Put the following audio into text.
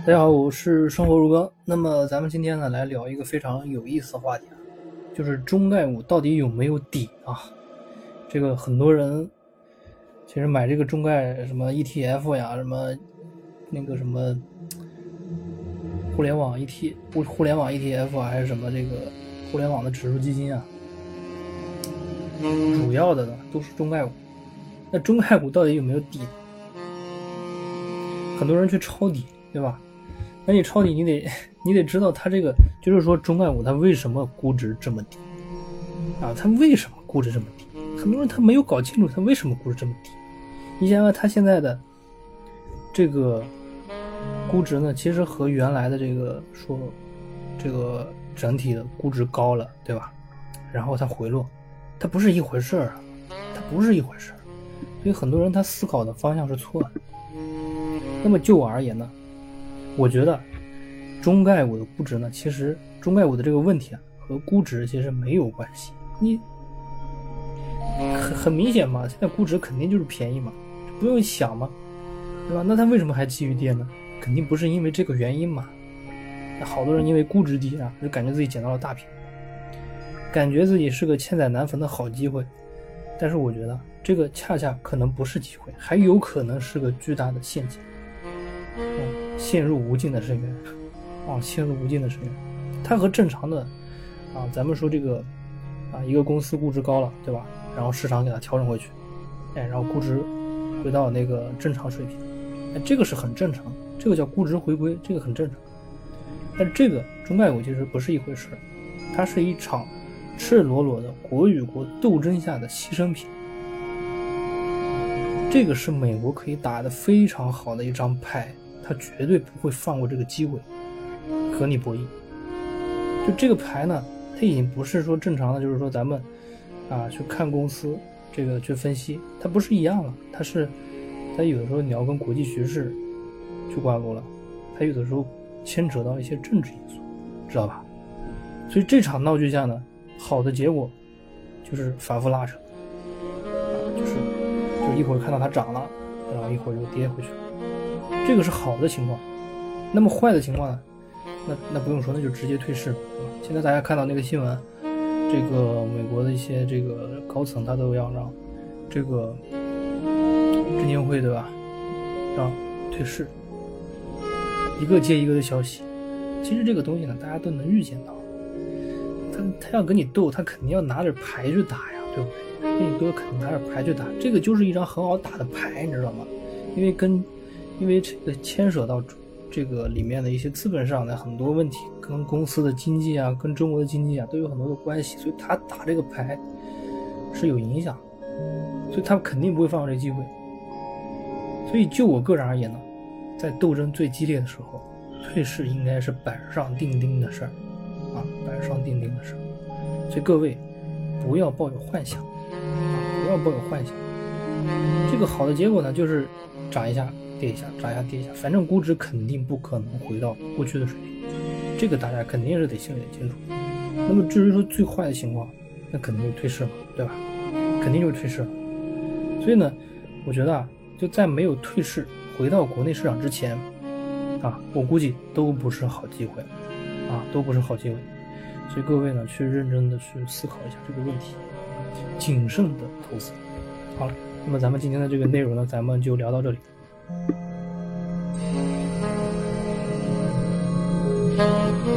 大家好，我是生活如歌。那么咱们今天呢，来聊一个非常有意思的话题啊，就是中概股到底有没有底啊？这个很多人其实买这个中概什么 ETF 呀，什么那个什么互联网 ET 互互联网 ETF 啊，还是什么这个互联网的指数基金啊，主要的呢都是中概股。那中概股到底有没有底？很多人去抄底，对吧？那你抄底，你得你得知道它这个，就是说中概股它为什么估值这么低啊？它为什么估值这么低？很多人他没有搞清楚它为什么估值这么低。你想想，它现在的这个估值呢，其实和原来的这个说这个整体的估值高了，对吧？然后它回落，它不是一回事儿啊，它不是一回事儿。所以很多人他思考的方向是错的。那么就我而言呢，我觉得中概股的估值呢，其实中概股的这个问题啊，和估值其实没有关系。你很很明显嘛，现在估值肯定就是便宜嘛，不用想嘛，对吧？那它为什么还继续跌呢？肯定不是因为这个原因嘛。那好多人因为估值低啊，就感觉自己捡到了大便宜，感觉自己是个千载难逢的好机会。但是我觉得这个恰恰可能不是机会，还有可能是个巨大的陷阱。嗯陷入无尽的深渊，啊，陷入无尽的深渊。它和正常的，啊，咱们说这个，啊，一个公司估值高了，对吧？然后市场给它调整回去，哎，然后估值回到那个正常水平，哎，这个是很正常，这个叫估值回归，这个很正常。但这个中概股其实不是一回事，它是一场赤裸裸的国与国斗争下的牺牲品。这个是美国可以打的非常好的一张牌，他绝对不会放过这个机会和你博弈。就这个牌呢，它已经不是说正常的，就是说咱们啊去看公司这个去分析，它不是一样了，它是它有的时候你要跟国际局势去挂钩了，它有的时候牵扯到一些政治因素，知道吧？所以这场闹剧下呢，好的结果就是反复拉扯。啊、就是就一会儿看到它涨了，然后一会儿又跌回去了，这个是好的情况。那么坏的情况呢？那那不用说，那就直接退市，现在大家看到那个新闻，这个美国的一些这个高层他都要让这个证监会对吧，让退市，一个接一个的消息。其实这个东西呢，大家都能预见到，他他要跟你斗，他肯定要拿着牌去打呀，对不对？跟你哥肯定拿着牌去打，这个就是一张很好打的牌，你知道吗？因为跟，因为这个牵涉到这个里面的一些资本上的很多问题，跟公司的经济啊，跟中国的经济啊都有很多的关系，所以他打这个牌是有影响，所以他肯定不会放过这机会。所以就我个人而言呢，在斗争最激烈的时候，退市应该是板上钉钉的事儿啊，板上钉钉的事儿。所以各位不要抱有幻想啊。不要抱有幻想，这个好的结果呢，就是涨一下跌一下，涨一下跌一下，反正估值肯定不可能回到过去的水平，这个大家肯定是得心里清楚。那么至于说最坏的情况，那肯定就退市了，对吧？肯定就是退市了。所以呢，我觉得啊，就在没有退市回到国内市场之前，啊，我估计都不是好机会，啊，都不是好机会。所以各位呢，去认真的去思考一下这个问题。谨慎的投资。好了，那么咱们今天的这个内容呢，咱们就聊到这里。Thank you.